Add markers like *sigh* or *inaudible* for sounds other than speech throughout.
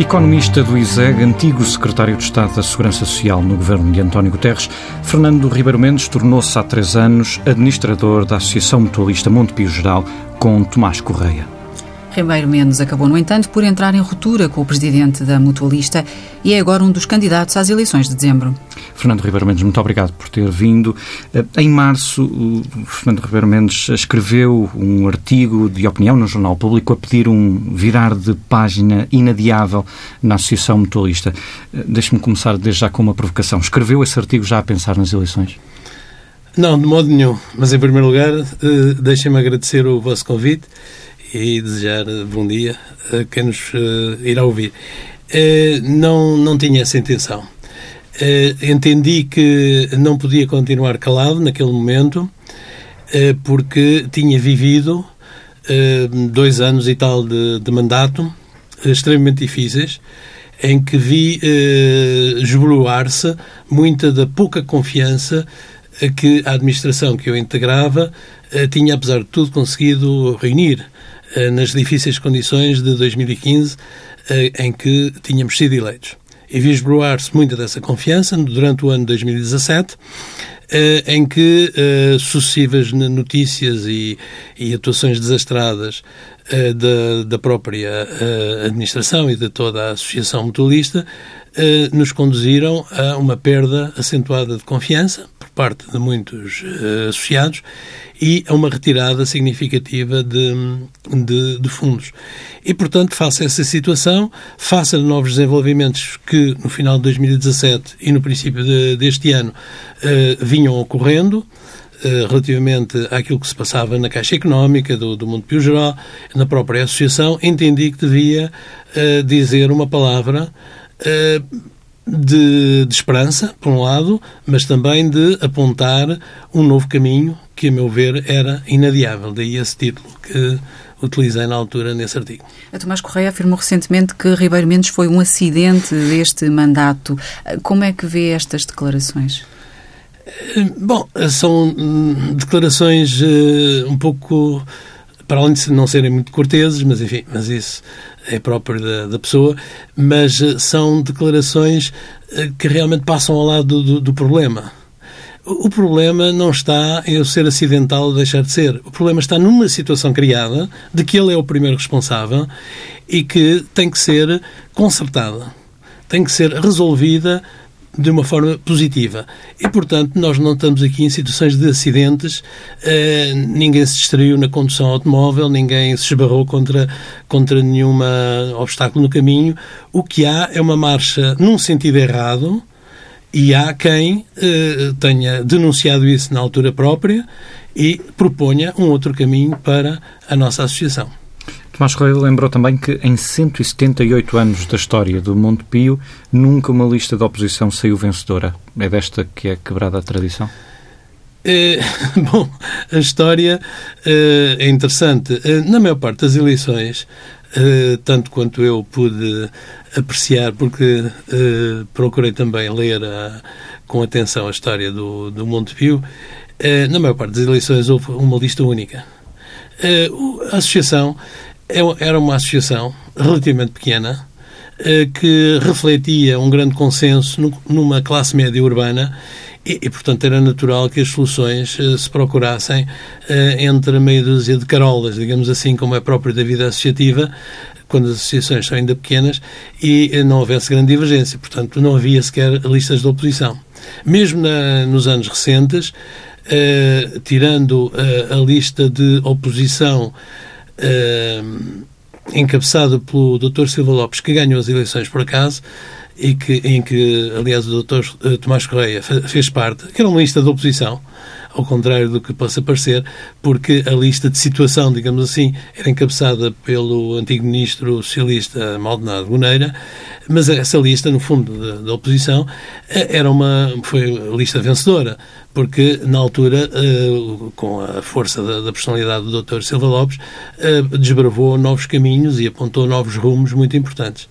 Economista do ISEG, antigo secretário de Estado da Segurança Social no governo de António Guterres, Fernando Ribeiro Mendes tornou-se há três anos administrador da Associação Mutualista Montepio Geral com Tomás Correia. Ribeiro Mendes acabou, no entanto, por entrar em ruptura com o presidente da Mutualista e é agora um dos candidatos às eleições de dezembro. Fernando Ribeiro Mendes, muito obrigado por ter vindo. Eh, em março, o Fernando Ribeiro Mendes escreveu um artigo de opinião no Jornal Público a pedir um virar de página inadiável na Associação Mutualista. Eh, deixe-me começar desde já com uma provocação. Escreveu esse artigo já a pensar nas eleições? Não, de modo nenhum. Mas, em primeiro lugar, eh, deixem-me agradecer o vosso convite e desejar bom dia a quem nos uh, irá ouvir. Uh, não, não tinha essa intenção. Entendi que não podia continuar calado naquele momento, porque tinha vivido dois anos e tal de, de mandato extremamente difíceis, em que vi esboroar-se muita da pouca confiança que a administração que eu integrava tinha, apesar de tudo, conseguido reunir. Eh, nas difíceis condições de 2015 eh, em que tínhamos sido eleitos. E vi esbroar-se muita dessa confiança durante o ano de 2017, eh, em que sucessivas notícias e, e atuações desastradas da, da, própria administração e de toda a associação mutualista nos conduziram a uma perda acentuada de confiança por parte de muitos associados e a uma retirada significativa de, de, de, fundos. E, portanto, face a essa situação, face a novos desenvolvimentos que no final de 2017 e no princípio de, deste ano uh, vinham ocorrendo, uh, relativamente àquilo que se passava na Caixa Económica, do, do Mundo Pio Geral, na própria Associação, entendi que devia uh, dizer uma palavra de, de, esperança, por um lado, mas também de apontar um novo caminho que, a meu ver, era inadiável. Daí esse título que utilizei na altura nesse artigo. A Tomás Correia afirmou recentemente que Ribeiro Mendes foi um acidente deste mandato. Como é que vê estas declarações? Eh, bom, são hum, declarações um pouco, para além de não serem muito corteses, mas enfim, mas isso é próprio da, da pessoa, mas uh, são declarações uh, que realmente passam ao lado do, do problema. O problema não está em eu ser acidental ou deixar de ser. O problema está numa situação criada de que ele é o primeiro responsável e que tem que ser consertada, tem que ser resolvida de uma forma positiva. E, portanto, nós não estamos aqui em situações de acidentes, uh, ninguém se distraiu na condução automóvel, ninguém se esbarrou contra, contra nenhum obstáculo no caminho. O que há é uma marcha num sentido errado, e há quem eh, tenha denunciado isso na altura própria e proponha um outro caminho para a nossa associação. Tomás Correia lembrou também que em 178 anos da história do Monte Pio, nunca uma lista de oposição saiu vencedora. É desta que é quebrada a tradição? É, *laughs* bom, a história é, é interessante. É, na maior parte das eleições, eh, tanto quanto eu pude apreciar, porque procurei também ler a, com atenção a história do, do Montepio, uh, na maior parte das eleições houve uma lista única. a associação é, era uma associação relativamente pequena, que refletia um grande consenso numa classe média urbana e, e, portanto, era natural que as soluções uh, se procurassem uh, entre meia dúzia de carolas, digamos assim, como é próprio da vida associativa, quando as associações são ainda pequenas, e não houvesse grande divergência. Portanto, não havia sequer listas de oposição. Mesmo na, nos anos recentes, tirando a lista de oposição encabeçada pelo Dr. Silva Lopes, que ganhou as eleições por acaso, e que, em que, aliás, o Dr. Eh, Tomás Correia fez parte, que era uma lista de oposição, ao contrário do que possa parecer, porque a lista de situação, digamos assim, era encabeçada pelo antigo ministro socialista Maldonado Boneira, mas essa lista, no fundo, da, oposição, eh, era uma, foi a lista vencedora, porque na altura, eh, com a força da, personalidade do Dr. Silva Lopes, desbravou novos caminhos e apontou novos rumos muito importantes.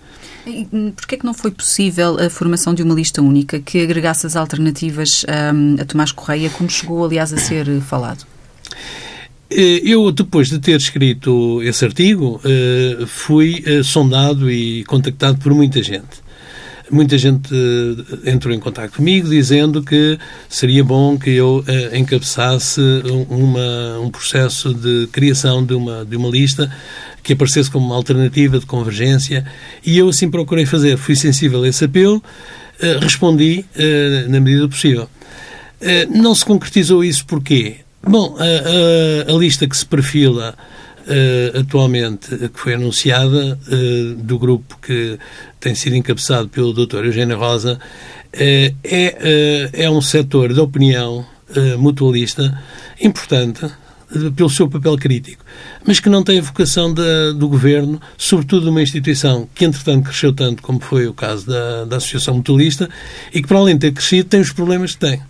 Porquê é que não foi possível a formação de uma lista única que agregasse as alternativas um, a Tomás Correia, como chegou, aliás, a ser falado? Eu, depois de ter escrito esse artigo, fui sondado e contactado por muita gente muita gente entrou em contato comigo dizendo que seria bom que eu uh, encabeçasse uma, um processo de criação de uma, de uma lista que aparecesse como uma alternativa de convergência e eu assim procurei fazer. Fui sensível a esse apelo, uh, respondi na medida do possível. não se concretizou isso porquê? Bom, a, a, a lista que se perfila uh, atualmente, que foi anunciada, uh, do grupo que tem sido encabeçado pelo Dr. Eugênio Rosa, uh, é, é um setor de opinião mutualista importante, pelo seu papel crítico, mas que não tem a vocação do governo, sobretudo de uma instituição que, entretanto, cresceu tanto como foi o caso da, da Associação Mutualista e que, para além de ter crescido, tem os problemas que tem.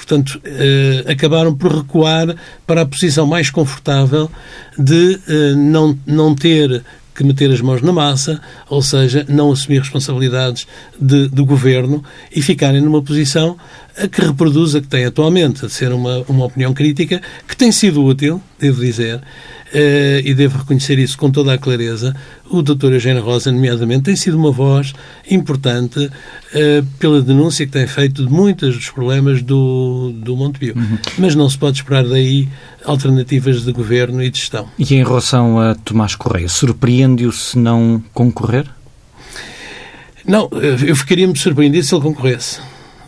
Portanto, eh, acabaram por recuar para a posição mais confortável de eh, não, não ter que meter as mãos na massa, ou seja, não assumir responsabilidades de, do governo e ficarem numa posição a que reproduz a que tem atualmente, de ser uma, uma opinião crítica que tem sido útil, devo dizer, Uh, e devo reconhecer isso com toda a clareza, o Dr. Eugênio Rosa, nomeadamente, tem sido uma voz importante uh, pela denúncia que tem feito de muitos dos problemas do, do Montepio. Uhum. Mas não se pode esperar daí alternativas de governo e de gestão. E em relação a Tomás Correia, surpreende-o se não concorrer? Não, eu ficaria-me surpreendido se ele concorresse.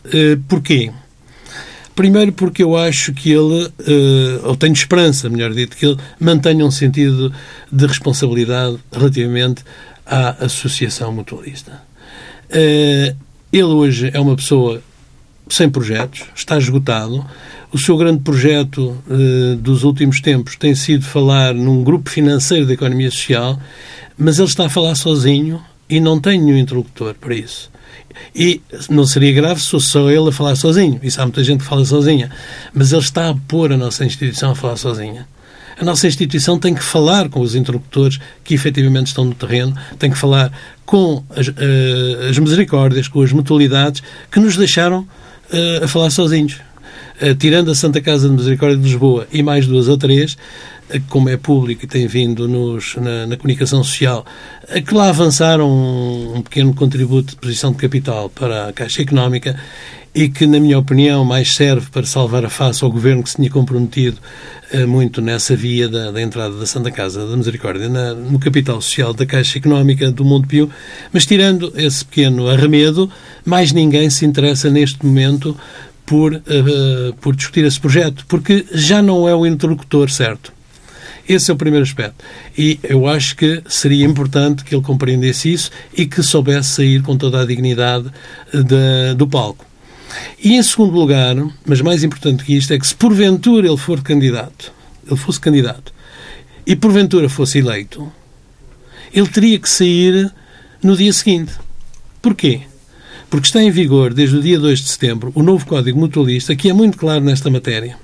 Uh, porquê? Primeiro porque eu acho que ele, uh, ou tenho esperança, melhor dito, que ele mantenha um sentido de responsabilidade relativamente à associação mutualista. Uh, ele hoje é uma pessoa sem projetos, está esgotado. O seu grande projeto uh, dos últimos tempos tem sido falar num grupo financeiro da economia social, mas ele está a falar sozinho e não tem nenhum interlocutor para isso. E não seria grave se fosse só ele a falar sozinho. Isso há muita gente que fala sozinha. Mas ele está a pôr a nossa instituição a falar sozinha. A nossa instituição tem que falar com os interlocutores que efetivamente estão no terreno, tem que falar com as, uh, as misericórdias, com as mutualidades que nos deixaram uh, a falar sozinhos. Uh, tirando a Santa Casa de Misericórdia de Lisboa e mais duas ou três, como é público e tem vindo nos, na, na, comunicação social, que lá avançaram um, um, pequeno contributo de posição de capital para a Caixa Económica e que, na minha opinião, mais serve para salvar a face ao governo que se tinha comprometido eh, muito nessa via da, da, entrada da Santa Casa da Misericórdia na, no capital social da Caixa Económica do Montepio. Mas, tirando esse pequeno arremedo, mais ninguém se interessa neste momento por, uh, por discutir esse projeto, porque já não é o interlocutor certo. Esse é o primeiro aspecto. E eu acho que seria importante que ele compreendesse isso e que soubesse sair com toda a dignidade de, do palco. E em segundo lugar, mas mais importante que isto, é que se porventura ele for candidato, ele fosse candidato, e porventura fosse eleito, ele teria que sair no dia seguinte. Porquê? Porque está em vigor, desde o dia 2 de setembro, o novo Código Mutualista, que é muito claro nesta matéria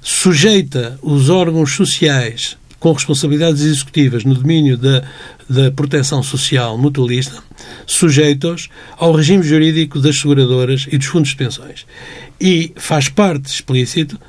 sujeita os órgãos sociais com responsabilidades executivas no domínio da, da proteção social mutualista, sujeitos ao regime jurídico das seguradoras e dos fundos de pensões. E faz parte explícito,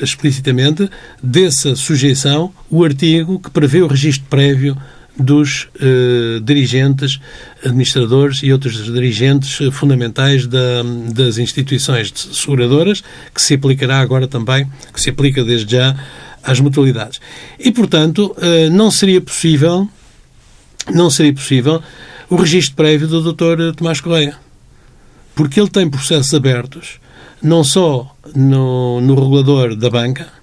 explicitamente dessa sujeição o artigo que prevê o registro prévio dos eh, dirigentes, administradores e outros dirigentes fundamentais da, das instituições seguradoras, que se aplicará agora também, que se aplica desde já às mutualidades. E, portanto, eh, não seria possível, não seria possível o registro prévio do Dr. Tomás Correia, porque ele tem processos abertos, não só no, no regulador da banca,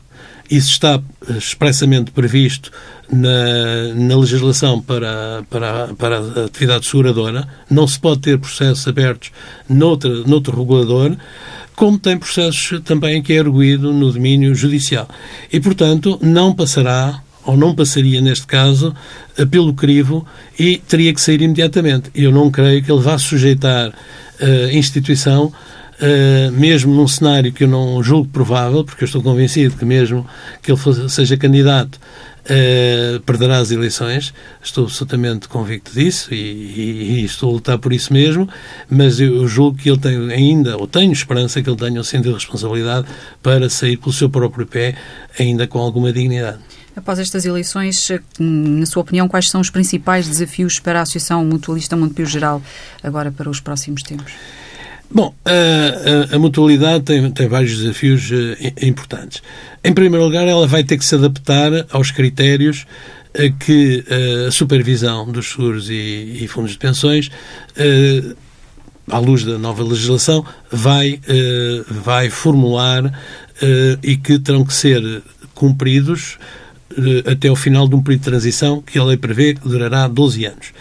isso está expressamente previsto na, na legislação para, para, para a atividade seguradora. Não se pode ter processos abertos noutra, noutro regulador, como tem processos também que é arguído no domínio judicial. E, portanto, não passará ou não passaria neste caso pelo crivo e teria que sair imediatamente. Eu não creio que ele vá sujeitar a instituição uh, mesmo num cenário que eu não julgo provável, porque eu estou convencido que mesmo que ele fosse, seja candidato, Uh, perderá as eleições. Estou absolutamente convicto disso e, e, e, estou a lutar por isso mesmo, mas eu, julgo que ele tem ainda, ou tenho esperança que ele tenha o sentido de responsabilidade para sair pelo seu próprio pé, ainda com alguma dignidade. Após estas eleições, na sua opinião, quais são os principais desafios para a Associação Mutualista Montepio Geral agora para os próximos tempos? Bom, a, a, a mutualidade tem, tem, vários desafios uh, importantes. Em primeiro lugar, ela vai ter que se adaptar aos critérios uh, que uh, a supervisão dos seguros e, e fundos de pensões, à luz da nova legislação, vai, vai formular e que terão que ser cumpridos até o final de um período de transição que a lei prevê que durará 12 anos.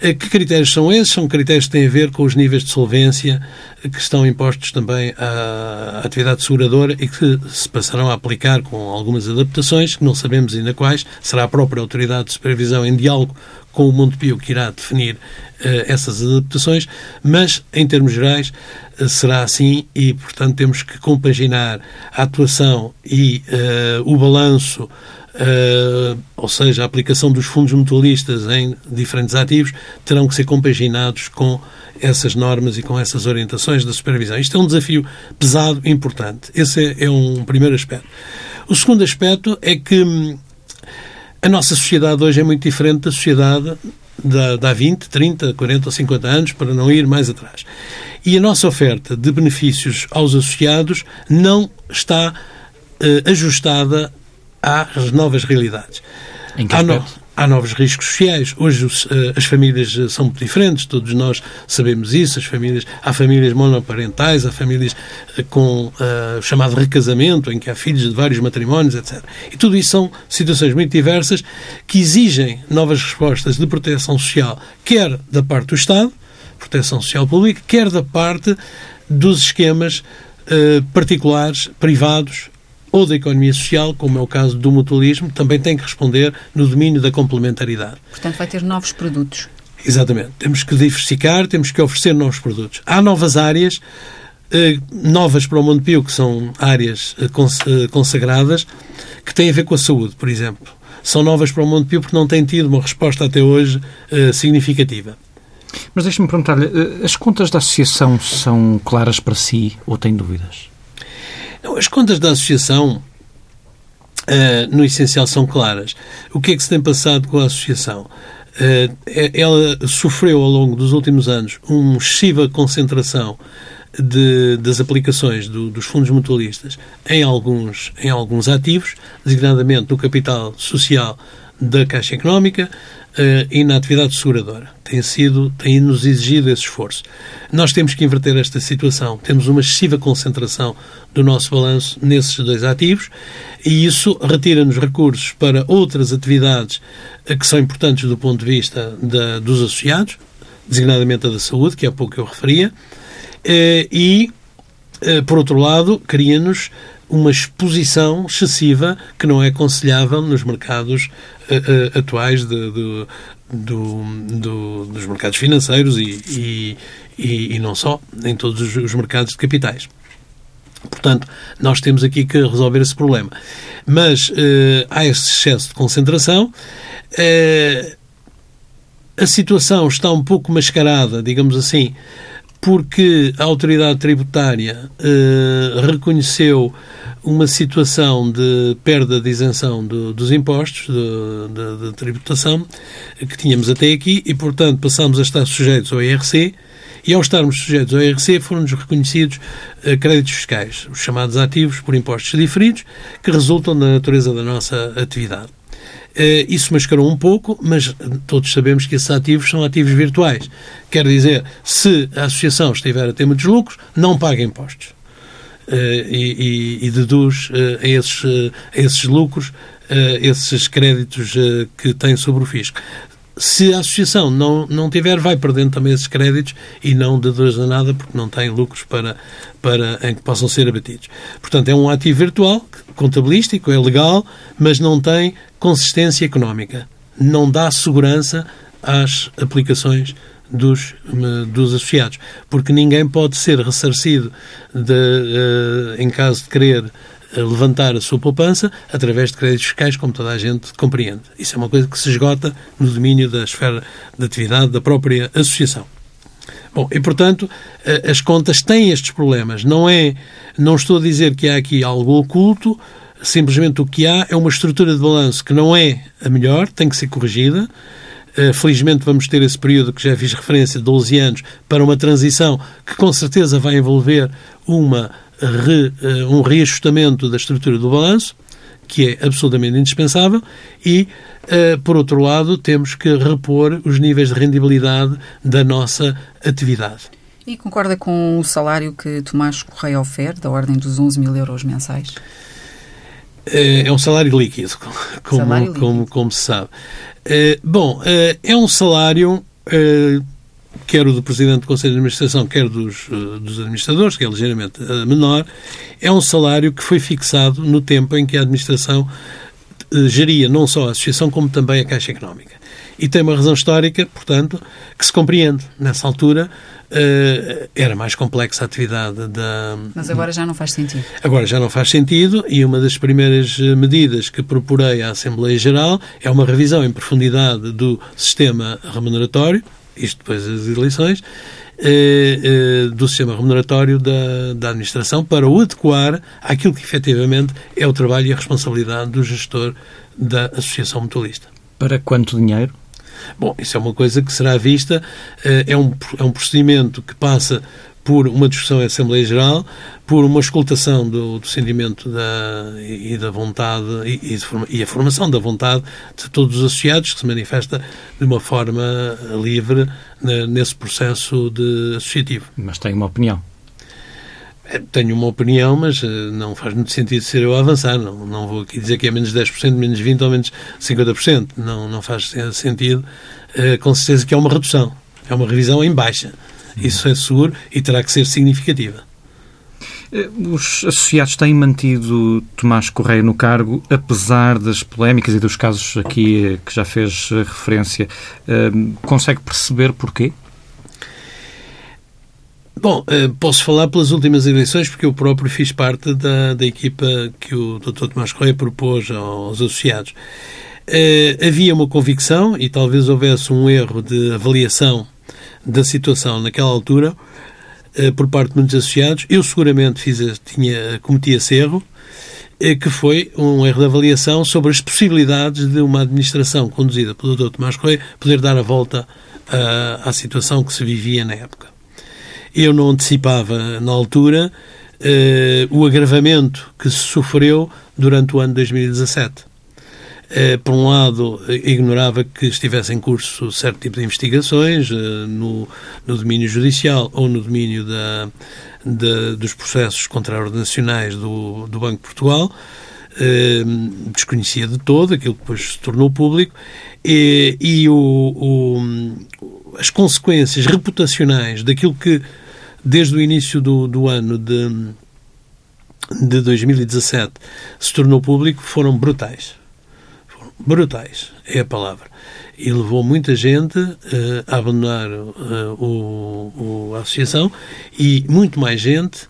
Eh, que critérios são esses? São critérios que têm a ver com os níveis de solvência que estão impostos também à atividade seguradora e que se passarão a aplicar com algumas adaptações, que não sabemos ainda quais. Será a própria autoridade de supervisão em diálogo com o Montepio que irá definir uh, essas adaptações, mas, em termos gerais, uh, será assim e, portanto, temos que compaginar a atuação e uh, o balanço Uh, ou seja, a aplicação dos fundos mutualistas em diferentes ativos, terão que ser compaginados com essas normas e com essas orientações da supervisão. Isto é um desafio pesado e importante. Esse é, é um primeiro aspecto. O segundo aspecto é que hum, a nossa sociedade hoje é muito diferente da sociedade da, há 20, 30, 40 ou 50 anos, para não ir mais atrás. E a nossa oferta de benefícios aos associados não está uh, ajustada às novas realidades. Em que há, no, há novos riscos sociais. Hoje os, eh, as famílias eh, são muito diferentes, todos nós sabemos isso. As famílias, há famílias monoparentais, há famílias eh, com uh, chamado recasamento, em que há filhos de vários matrimónios, etc. E tudo isso são situações muito diversas que exigem novas respostas de proteção social, quer da parte do Estado, proteção social pública, quer da parte dos esquemas uh, particulares, privados, ou da economia social, como é o caso do mutualismo, também tem que responder no domínio da complementaridade. Portanto, vai ter novos produtos. Exatamente. Temos que diversificar, temos que oferecer novos produtos. Há novas áreas, eh, novas para o Montepio, que são áreas eh, cons eh, consagradas, que têm a ver com a saúde, por exemplo. São novas para o Montepio porque não têm tido uma resposta até hoje eh, significativa. Mas deixe-me perguntar-lhe, eh, as contas da associação são claras para si ou tem dúvidas? As contas da associação, uh, no essencial, são claras. O que é que se tem passado com a associação? Uh, ela sofreu ao longo dos últimos anos uma excessiva concentração de, das aplicações do, dos fundos mutualistas em alguns, em alguns ativos, designadamente no capital social da Caixa Económica, e na atividade seguradora. Tem sido, tem-nos exigido esse esforço. Nós temos que inverter esta situação. Temos uma excessiva concentração do nosso balanço nesses dois ativos e isso retira-nos recursos para outras atividades uh, que são importantes do ponto de vista da, dos associados, designadamente a da saúde, que há pouco eu referia, uh, e, por outro lado, cria-nos uma exposição excessiva que não é aconselhável nos mercados uh, uh, atuais de, de, do, do, dos mercados financeiros e, e, e, não só, em todos os, os mercados de capitais. Portanto, nós temos aqui que resolver esse problema. Mas uh, há esse excesso de concentração. a situação está um pouco mascarada, digamos assim, porque a autoridade tributária reconheceu uma situação de perda de isenção do, dos impostos, de, tributação, que tínhamos até aqui e, portanto, passamos a estar sujeitos ao IRC e, ao estarmos sujeitos ao IRC, foram-nos reconhecidos uh, créditos fiscais, os chamados ativos por impostos diferidos, que resultam da natureza da nossa atividade. Uh, isso mascarou um pouco, mas todos sabemos que esses ativos são ativos virtuais. Quer dizer, se a associação estiver a ter muitos lucros, não paga impostos. Eh, e, e, deduz eh, esses, eh, a esses lucros esses créditos que tem sobre o fisco. Se a associação não, não tiver, vai perdendo também esses créditos e não deduz a nada porque não tem lucros para, para, em que possam ser abatidos. Portanto, é um ativo virtual, contabilístico, é legal, mas não tem consistência económica. Não dá segurança às aplicações dos, dos associados, porque ninguém pode ser ressarcido de, uh, em caso de querer levantar a sua poupança através de créditos fiscais, como toda a gente compreende. Isso é uma coisa que se esgota no domínio da esfera de atividade da própria associação. Bom, e portanto, as contas têm estes problemas. Não é, não estou a dizer que há aqui algo oculto, simplesmente o que há é uma estrutura de balanço que não é a melhor, tem que ser corrigida. Eh, felizmente vamos ter esse período que já fiz referência, 12 anos, para uma transição que com certeza vai envolver uma re, eh, um reajustamento da estrutura do balanço, que é absolutamente indispensável, e, uh, por outro lado, temos que repor os níveis de rendibilidade da nossa atividade. E concorda com o salário que Tomás Correia oferece, da ordem dos 11 mil euros mensais? É um salário líquido, como, salário líquido. como, como se sabe. Bom, é um salário quer o do Presidente do Conselho de Administração, quer dos, dos administradores, que é ligeiramente menor, é um salário que foi fixado no tempo em que a Administração geria não só a Associação, como também a Caixa Económica. E tem uma razão histórica, portanto, que se compreende. Nessa altura, uh, era mais complexa a atividade da. Mas agora já não faz sentido. Agora já não faz sentido, e uma das primeiras eh, medidas que procurei à Assembleia Geral é uma revisão em profundidade do sistema remuneratório, isto depois das eleições, eh, do sistema remuneratório da, da administração para o adequar àquilo que efetivamente é o trabalho e a responsabilidade do gestor da Associação Mutualista. Para quanto dinheiro? Bom, isso é uma coisa que será vista, eh, é um, é um procedimento que passa por uma discussão em Assembleia Geral, por uma escutação do, do sentimento da, e da vontade e, e, de, e, a formação da vontade de todos os associados, que se manifesta de uma forma livre nesse processo de associativo. Mas tem uma opinião. É, tenho uma opinião, mas eh, não faz muito sentido ser eu a avançar. Não, não vou aqui dizer que é menos 10%, menos 20% ou menos 50%. Não, não faz sentido. Eh, com certeza que é uma redução. É uma revisão em baixa. Isso é seguro e terá que ser significativa. Eh, os associados têm mantido Tomás Correia no cargo, apesar das polémicas e dos casos aqui que já fez referência. Consegue perceber porquê? Bom, eh, posso falar pelas últimas eleições, porque eu próprio fiz parte da, da equipa que o Dr. Tomás Correia propôs aos associados. Eh, havia uma convicção, e talvez houvesse um erro de avaliação da situação naquela altura, eh, por parte de muitos associados. Eu seguramente fiz, tinha, cometi esse erro, que foi um erro de avaliação sobre as possibilidades de uma administração conduzida pelo Dr. Tomás Correia poder dar a volta à, à situação que se vivia na época. Eu não antecipava, na altura, o agravamento que se sofreu durante o ano 2017. Uh, por um lado, ignorava que estivesse em curso certo tipo de investigações uh, no, no, domínio judicial ou no domínio da, da, dos processos contraordenacionais do, do Banco de Portugal. Desconhecia de todo aquilo que depois se tornou público e, e o, o, as consequências reputacionais daquilo que desde o início do, do ano de, de 2017 se tornou público foram brutais. Brutais, é a palavra. E levou muita gente uh, a abandonar uh, o, o, a associação e muito mais gente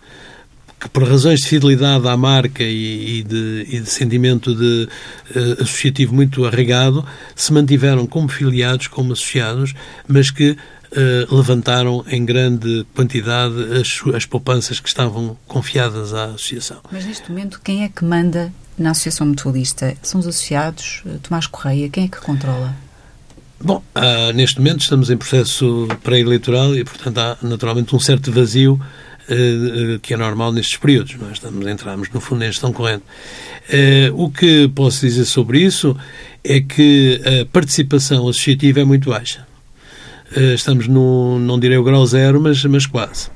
que por razões de fidelidade à marca e, e, de, e de, sentimento de uh, associativo muito arraigado, se mantiveram como filiados, como associados, mas que Uh, levantaram em grande quantidade as, as poupanças que estavam confiadas à associação. Mas neste momento, quem é que manda na Associação Mutualista? São os associados? Uh, Tomás Correia? Quem é que controla? Bom, uh, neste momento estamos em processo pré-eleitoral e, portanto, há naturalmente um certo vazio uh, que é normal nestes períodos. Nós estamos, entramos, no fundo, em gestão corrente. o que posso dizer sobre isso é que a participação associativa é muito baixa. Eh, estamos no, não direi o grau zero, mas, mas quase.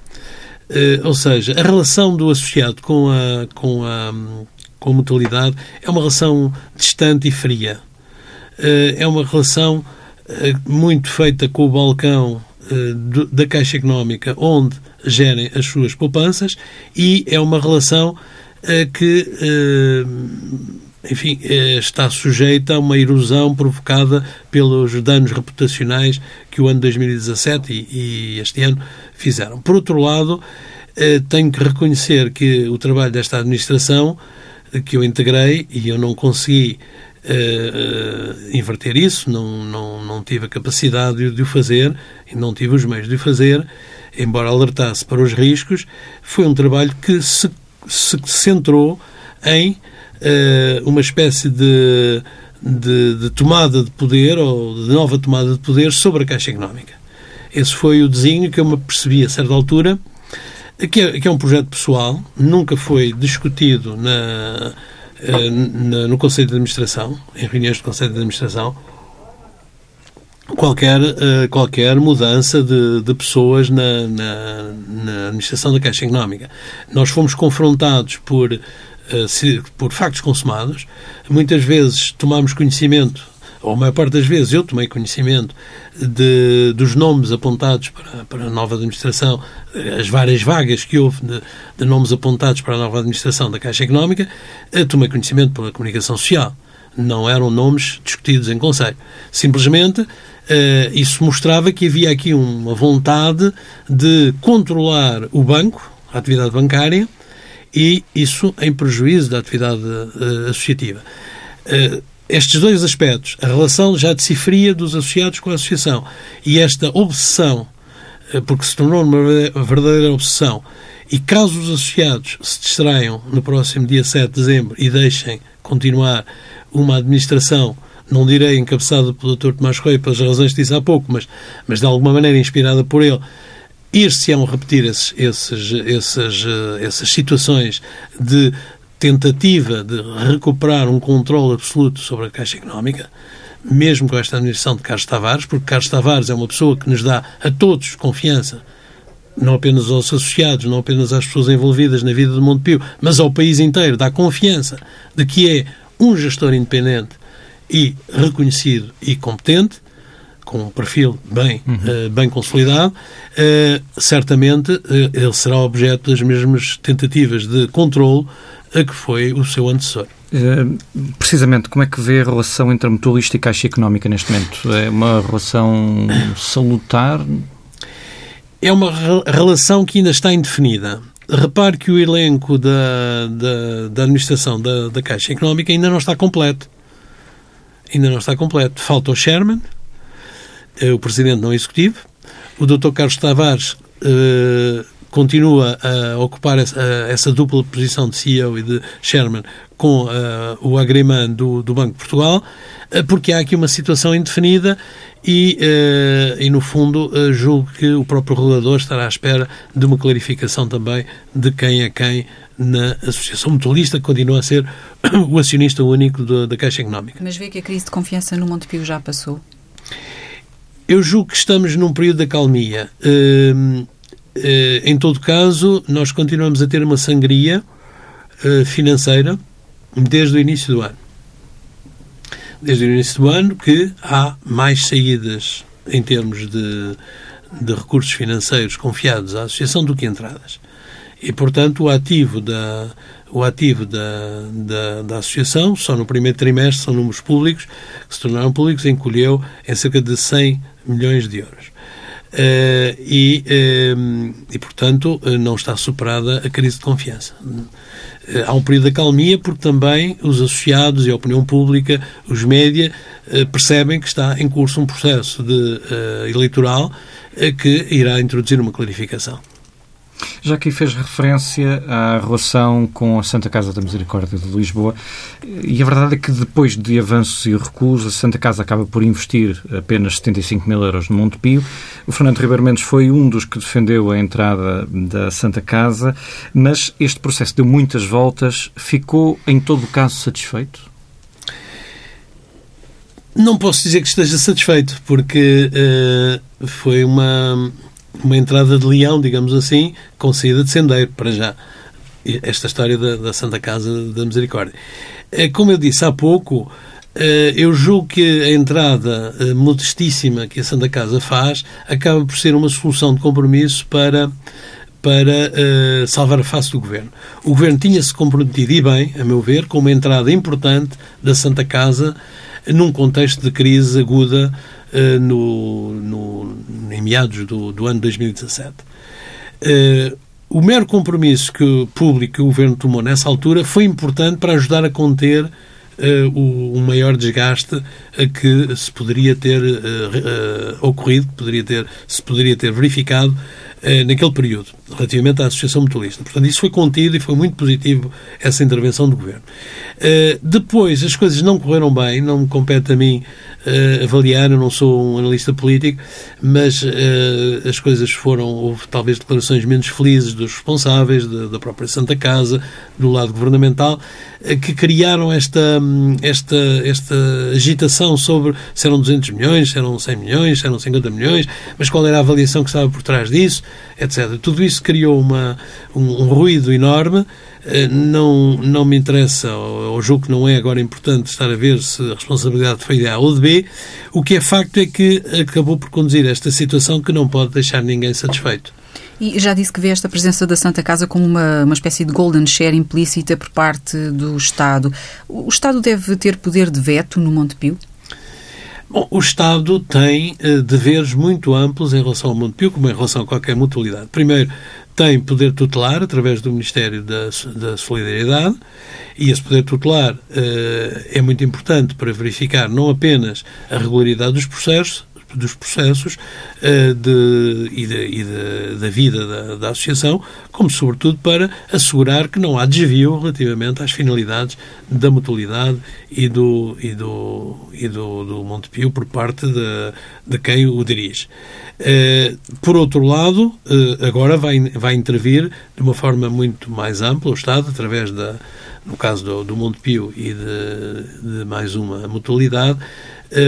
Ou seja, a relação do associado com a, com a, com a mutualidade é uma relação distante e fria. Uh, é uma relação uh, muito feita com o balcão do, da Caixa Económica, onde gerem as suas poupanças, e é uma relação que enfim, eh, está sujeita a uma erosão provocada pelos danos reputacionais que o ano 2017 e, este ano fizeram. Por outro lado, eh, tenho que reconhecer que o trabalho desta administração, que eu integrei e eu não consegui uh, inverter isso, não, não, não tive a capacidade de o fazer e não tive os meios de o fazer, embora alertasse para os riscos, foi um trabalho que se, se centrou em uh, uma espécie de, de, de, tomada de poder ou de nova tomada de poder sobre a Caixa Económica. Esse foi o desenho que eu me percebi a certa altura, que é, que é um projeto pessoal, nunca foi discutido na, uh, na, no Conselho de Administração, em reuniões do Conselho de Administração, qualquer, uh, qualquer mudança de, de pessoas na, na, na, administração da Caixa Económica. Nós fomos confrontados por eh, por factos consumados. Muitas vezes tomamos conhecimento, ou a maior parte das vezes eu tomei conhecimento de, dos nomes apontados para, para a nova administração, as várias vagas que houve de, de nomes apontados para a nova administração da Caixa Económica, eh, tomei conhecimento pela comunicação social. Não eram nomes discutidos em Conselho. Simplesmente Uh, isso mostrava que havia aqui uma vontade de controlar o banco, a atividade bancária, e isso em prejuízo da atividade uh, associativa. Estes dois aspectos, a relação já de cifria dos associados com a associação e esta obsessão, uh, porque se tornou uma verdadeira obsessão, e caso os associados se distraiam no próximo dia 7 de dezembro e deixem continuar uma administração não direi encabeçada pelo Dr. Tomás Coelho pelas razões que disse há pouco, mas, mas de alguma maneira inspirada por ele, ir-se-ão repetir esses, esses, esses, eh, essas situações de tentativa de recuperar um controle absoluto sobre a Caixa Económica, mesmo com esta administração de Carlos Tavares, porque Carlos Tavares é uma pessoa que nos dá a todos confiança, não apenas aos associados, não apenas às pessoas envolvidas na vida do Montepio, mas ao país inteiro, dá confiança de que é um gestor independente e reconhecido e competente, com um perfil bem, uhum. uh, bem consolidado, uh, certamente uh, ele será objeto das mesmas tentativas de controle a que foi o seu antecessor. precisamente, como é que vê a relação entre a mutualista e Caixa Económica neste momento? É uma relação salutar? É uma relação que ainda está indefinida. Repare que o elenco da, da, da administração da, da Caixa Económica ainda não está completo. Ainda não está completo. Falta o Sherman, é o presidente não executivo. O Dr. Carlos Tavares uh, continua a ocupar essa, essa, dupla posição de CEO e de chairman com uh, o agreement do, do, Banco de Portugal, uh, porque há aqui uma situação indefinida e, e no fundo, julgo que o próprio regulador estará à espera de uma clarificação também de quem é quem na Associação Mutualista, que continua a ser *coughs* o acionista único da, da Caixa Económica. Mas vê que a crise de confiança no Montepio já passou? Eu julgo que estamos num período de acalmia. Uh, uh, em todo caso, nós continuamos a ter uma sangria uh, financeira desde o início do ano. Desde o início do ano que há mais saídas em termos de, de recursos financeiros confiados à Associação do que entradas. E, portanto, o ativo da, o ativo da, da, da, associação, só no primeiro trimestre, são números públicos, que se tornaram públicos, encolheu em cerca de 100 milhões de euros. Uh, e, uh, e, portanto, uh, não está superada a crise de confiança. há um período de acalmia porque também os associados e a opinião pública, os média, percebem que está em curso um processo de, eleitoral que irá introduzir uma clarificação. Já que fez referência à relação com a Santa Casa da Misericórdia de Lisboa, e a verdade é que depois de avanços e recuos, a Santa Casa acaba por investir apenas 75 mil euros no Montepio. O Fernando Ribeiro Mendes foi um dos que defendeu a entrada da Santa Casa, mas este processo deu muitas voltas. Ficou, em todo o caso, satisfeito? Não posso dizer que esteja satisfeito, porque uh, foi uma uma entrada de leão, digamos assim, com saída de sendeiro, para já. Esta história da, da Santa Casa da Misericórdia. É, como eu disse há pouco, é, eu julgo que a entrada é, modestíssima que a Santa Casa faz acaba por ser uma solução de compromisso para, para salvar a face do governo. O governo tinha-se comprometido, e bem, a meu ver, com uma entrada importante da Santa Casa num contexto de crise aguda no, no, em meados do, do ano 2017. Uh, o mero compromisso que público e o governo tomou nessa altura foi importante para ajudar a conter uh, o, o, maior desgaste a que se poderia ter uh, ocorrido, poderia ter, se poderia ter verificado naquele período, relativamente à Associação Mutualista. Portanto, isso foi contido e foi muito positivo essa intervenção do Governo. depois, as coisas não correram bem, não me compete a mim uh, avaliar, eu não sou um analista político, mas as coisas foram, houve talvez declarações menos felizes dos responsáveis, da, própria Santa Casa, do lado governamental, que criaram esta, esta, esta agitação sobre se eram 200 milhões, se eram 100 milhões, se eram 50 milhões, mas qual era a avaliação que estava por trás disso, etc. Tudo isso criou uma, um, um ruído enorme eh, não, não me interessa, ou julgo que não é agora importante estar a ver se a responsabilidade foi de A ou de B. O que é facto é que acabou por conduzir esta situação que não pode deixar ninguém satisfeito. E já disse que vê esta presença da Santa Casa como uma, uma espécie de golden share implícita por parte do Estado. O Estado deve ter poder de veto no Montepio? Bom, o Estado tem uh, deveres muito amplos em relação ao Montepio, como em relação a qualquer mutualidade. Primeiro, tem poder tutelar através do Ministério da, da Solidariedade e esse poder tutelar uh, é muito importante para verificar não apenas a regularidade dos processos, dos processos uh, de, e, de, e de, da vida da, da, associação, como sobretudo para assegurar que não há desvio relativamente às finalidades da mutualidade e do, e do, e do, do Montepio por parte de, de quem o dirige. Uh, por outro lado, uh, agora vai, vai intervir de uma forma muito mais ampla o Estado, através da, no caso do, do Montepio e de, de mais uma mutualidade,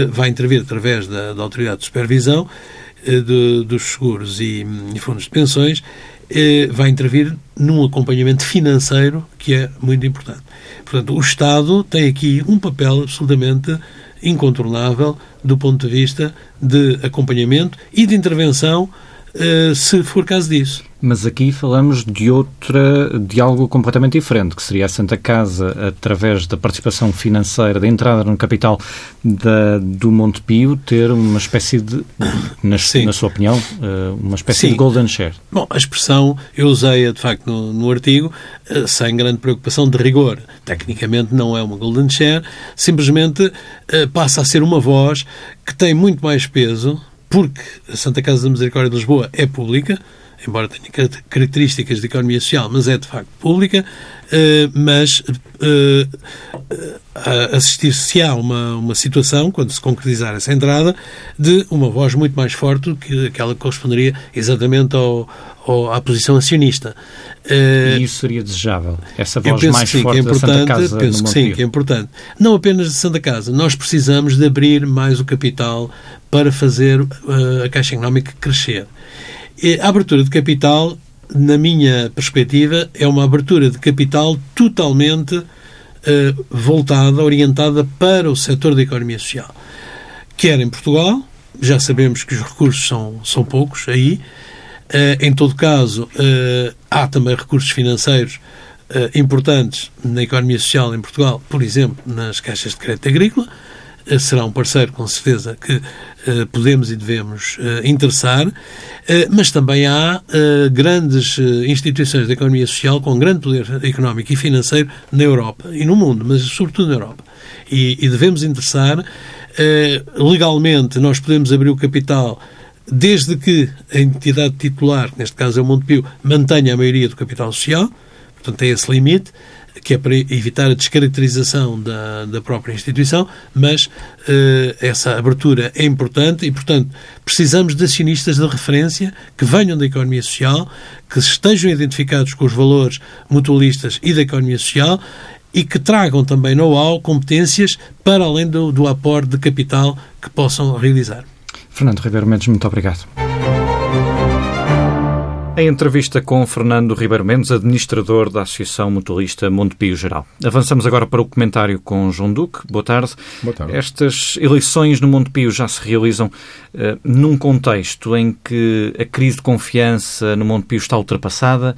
vai intervir através da, da Autoridade de Supervisão de, dos Seguros e, e, Fundos de Pensões, vai intervir num acompanhamento financeiro que é muito importante. Portanto, o Estado tem aqui um papel absolutamente incontornável do ponto de vista de acompanhamento e de intervenção, se for caso disso. Mas aqui falamos de outra, de algo completamente diferente, que seria a Santa Casa, através da participação financeira, da entrada no capital da, do Montepio, ter uma espécie de, na, na sua opinião, eh, uma espécie Sim. de golden share. Bom, a expressão eu usei-a de facto no, no artigo, eh, sem grande preocupação de rigor. Tecnicamente não é uma golden share, simplesmente eh, passa a ser uma voz que tem muito mais peso, porque a Santa Casa da Misericórdia de Lisboa é pública, embora tenha características de economia social, mas é de facto pública, eh, mas eh, assistir-se a uma, uma situação, quando se concretizar essa entrada, de uma voz muito mais forte do que aquela que corresponderia exatamente ao, ao, à posição acionista. Eh, e isso seria desejável? Essa voz mais sim, forte que é importante, da Santa Casa Penso que sim, que é importante. Não apenas de Santa Casa. Nós precisamos de abrir mais o capital para fazer uh, a Caixa Económica crescer. A abertura de capital, na minha perspectiva, é uma abertura de capital totalmente uh, voltada, orientada para o setor da economia social. Quer em Portugal, já sabemos que os recursos são, são poucos aí, em todo caso, uh, há também recursos financeiros importantes na economia social em Portugal, por exemplo, nas caixas de crédito agrícola, será um parceiro, com certeza, que podemos e devemos interessar, mas também há grandes instituições da economia social com grande poder económico e financeiro na Europa e no mundo, mas sobretudo na Europa. E devemos interessar. legalmente, nós podemos abrir o capital desde que a entidade titular, neste caso é o Montepio, mantenha a maioria do capital social, portanto, tem esse limite que é para evitar a descaracterização da, da própria instituição, mas uh, essa abertura é importante e, portanto, precisamos de acionistas de referência que venham da economia social, que estejam identificados com os valores mutualistas e da economia social e que tragam também know-how, competências, para além do, do aporte de capital que possam realizar. Fernando Ribeiro Mendes, muito obrigado. Em entrevista com Fernando Ribeiro Mendes, administrador da Associação Mutualista Montepio Geral. Avançamos agora para o comentário com João Duque. Boa tarde. Boa tarde. Estas eleições no Montepio já se realizam uh, num contexto em que a crise de confiança no Montepio está ultrapassada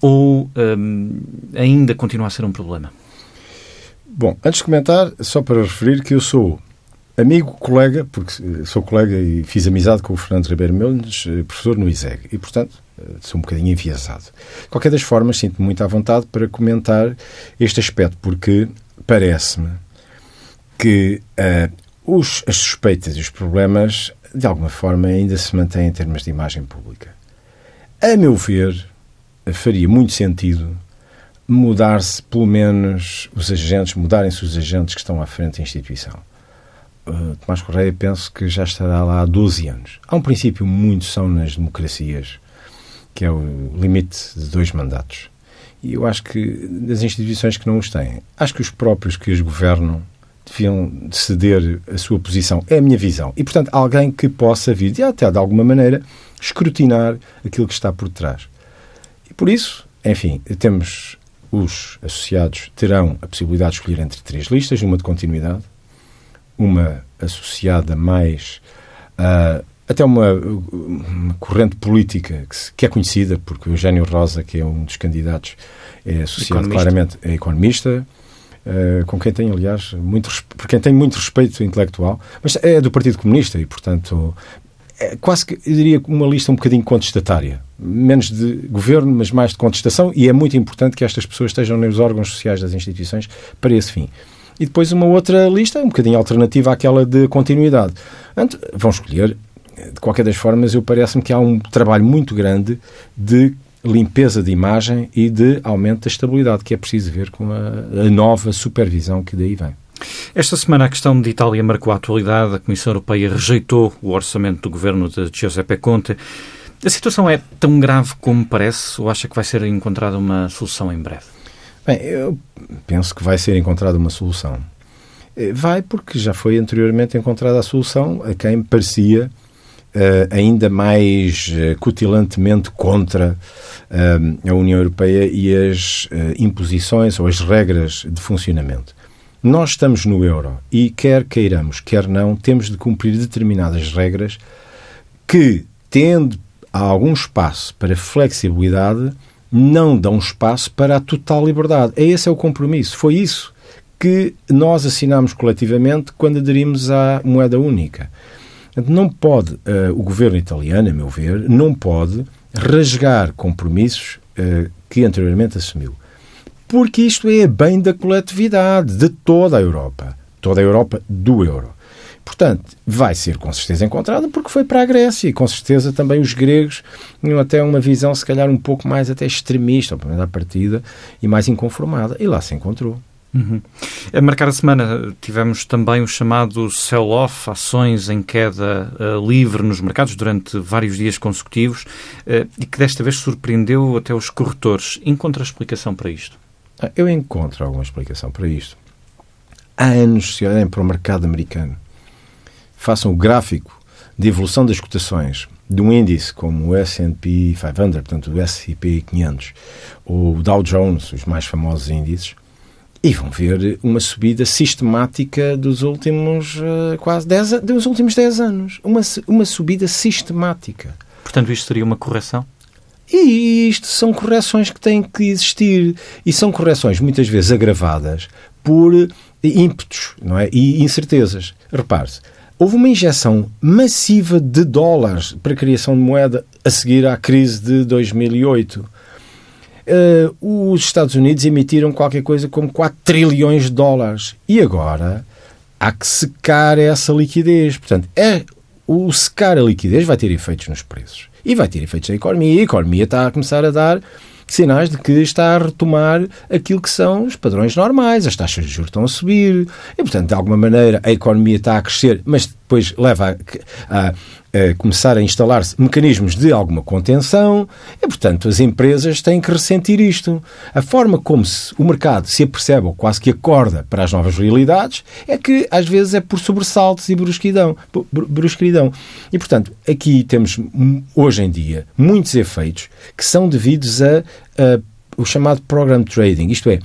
ou um, eh, ainda continua a ser um problema? Bom, antes de comentar, só para referir que eu sou amigo, colega, porque sou colega e fiz amizade com o Fernando Ribeiro Mendes, eh, professor no ISEG, e, portanto, sou um bocadinho enviesado. De qualquer das formas, sinto-me muito à vontade para comentar este aspecto, porque parece-me que uh, os, as suspeitas e os problemas, de alguma forma, ainda se mantêm em termos de imagem pública. A meu ver, faria muito sentido mudar-se, pelo menos, os agentes, mudarem-se os agentes que estão à frente da instituição. Uh, Tomás Correia penso que já estará lá há 12 anos. Há um princípio muito são nas democracias que é o limite de dois mandatos. E eu acho que das instituições que não os têm, acho que os próprios que os governam deviam ceder a sua posição. É a minha visão. E, portanto, alguém que possa vir, de, até de alguma maneira, escrutinar aquilo que está por trás. E por isso, enfim, temos os associados terão a possibilidade de escolher entre três listas, uma de continuidade, uma associada mais uh, até uma, uma corrente política que, se, que, é conhecida, porque o Eugênio Rosa, que é um dos candidatos, é associado economista. claramente, é economista, uh, com quem tem, aliás, muito, por quem tem muito respeito intelectual, mas é do Partido Comunista e, portanto, é quase que, eu diria, uma lista um bocadinho contestatária. Menos de governo, mas mais de contestação, e é muito importante que estas pessoas estejam nos órgãos sociais das instituições para esse fim e depois uma outra lista, um bocadinho alternativa àquela de continuidade. Portanto, vão escolher de qualquer das formas, eu parece-me que há um trabalho muito grande de limpeza de imagem e de aumento da estabilidade, que é preciso ver com a, a nova supervisão que daí vem. Esta semana a questão de Itália marcou a atualidade. A Comissão Europeia rejeitou o orçamento do governo de Giuseppe Conte. A situação é tão grave como parece ou acha que vai ser encontrada uma solução em breve? Bem, eu penso que vai ser encontrada uma solução. Eh, vai porque já foi anteriormente encontrada a solução a quem parecia uh, ainda mais uh, cutilantemente contra uh, a União Europeia e as imposições ou as regras de funcionamento. Nós estamos no euro e, quer queiramos, quer não, temos de cumprir determinadas regras que, tendo algum espaço para flexibilidade, não dão espaço para a total liberdade. É esse é o compromisso. Foi isso que nós assinámos coletivamente quando aderimos à moeda única. Não pode, uh, o governo italiano, a meu ver, não pode rasgar compromissos uh, que anteriormente assumiu. Porque isto é bem da coletividade, de toda a Europa. Toda a Europa do euro. Portanto, vai ser com certeza encontrada porque foi para a Grécia e com certeza também os gregos tinham até uma visão se calhar um pouco mais até extremista, ou pelo menos à partida, e mais inconformada. E lá se encontrou. Uhum. A marcar a semana tivemos também o chamado sell-off, ações em queda uh, livre nos mercados durante vários dias consecutivos uh, e que desta vez surpreendeu até os corretores. Encontra explicação para isto? Ah, eu encontro alguma explicação para isto. Há anos, se olhem para o mercado americano, façam o gráfico de evolução das cotações de um índice como o S&P 500, portanto o S&P 500, ou o Dow Jones, os mais famosos índices, e vão ver uma subida sistemática dos últimos uh, quase 10 dos últimos 10 anos. Uma, uma subida sistemática. Portanto, isto seria uma correção? E isto são correções que têm que existir. E são correções muitas vezes agravadas por ímpetos não é? e incertezas. Repare-se, houve uma injeção massiva de dólares para a criação de moeda a seguir à crise de 2008 uh, os Estados Unidos emitiram qualquer coisa como 4 trilhões de dólares. E agora há que secar essa liquidez. Portanto, é, o secar a liquidez vai ter efeitos nos preços. E vai ter efeitos na economia. A economia está a começar a dar sinais de que está a retomar aquilo que são os padrões normais. As taxas de juros estão a subir. E, portanto, de alguma maneira, a economia está a crescer, mas depois leva a, a a começar a instalar-se mecanismos de alguma contenção e, portanto, as empresas têm que ressentir isto. A forma como se, o mercado se apercebe ou quase que acorda para as novas realidades é que, às vezes, é por sobressaltos e brusquidão. brusquidão. E, portanto, aqui temos, hoje em dia, muitos efeitos que são devidos a, a o chamado program trading, isto é,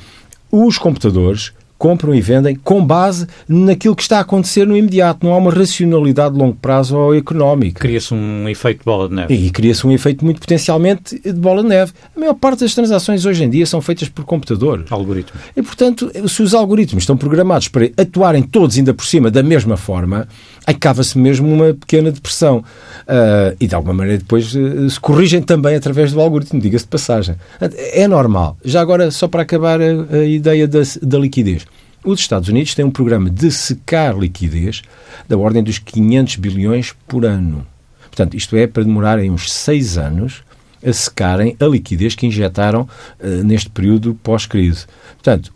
os computadores compram e vendem com base naquilo que está a acontecer no imediato. Não há uma racionalidade de longo prazo ou económica. Cria-se um efeito de bola de neve. E cria-se um efeito muito potencialmente de bola de neve. A maior parte das transações hoje em dia são feitas por computador. Algoritmos. E, portanto, se os algoritmos estão programados para atuarem todos ainda por cima da mesma forma, acaba-se mesmo uma pequena depressão. Uh, e, de alguma maneira, depois uh, se corrigem também através do algoritmo, diga-se de passagem. É normal. Já agora, só para acabar a, a ideia da, da liquidez. Os Estados Unidos têm um programa de secar liquidez da ordem dos 500 bilhões por ano. Portanto, isto é para demorarem uns seis anos a secarem a liquidez que injetaram uh, neste período pós-crise. Portanto,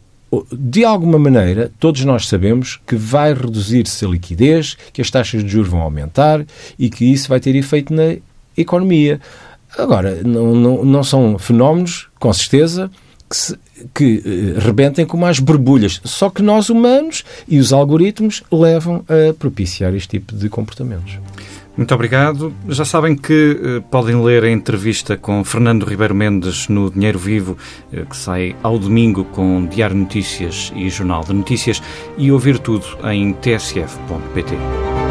de alguma maneira, todos nós sabemos que vai reduzir-se a liquidez, que as taxas de juros vão aumentar e que isso vai ter efeito na economia. Agora, não, não, não são fenómenos, com certeza, que, se, que uh, rebentem como as borbulhas. Só que nós, humanos, e os algoritmos levam a propiciar este tipo de comportamentos. Muito obrigado. Já sabem que uh, podem ler a entrevista com Fernando Ribeiro Mendes no Dinheiro Vivo, uh, que sai ao domingo com Diário Notícias e Jornal de Notícias, e ouvir tudo em tsf.pt.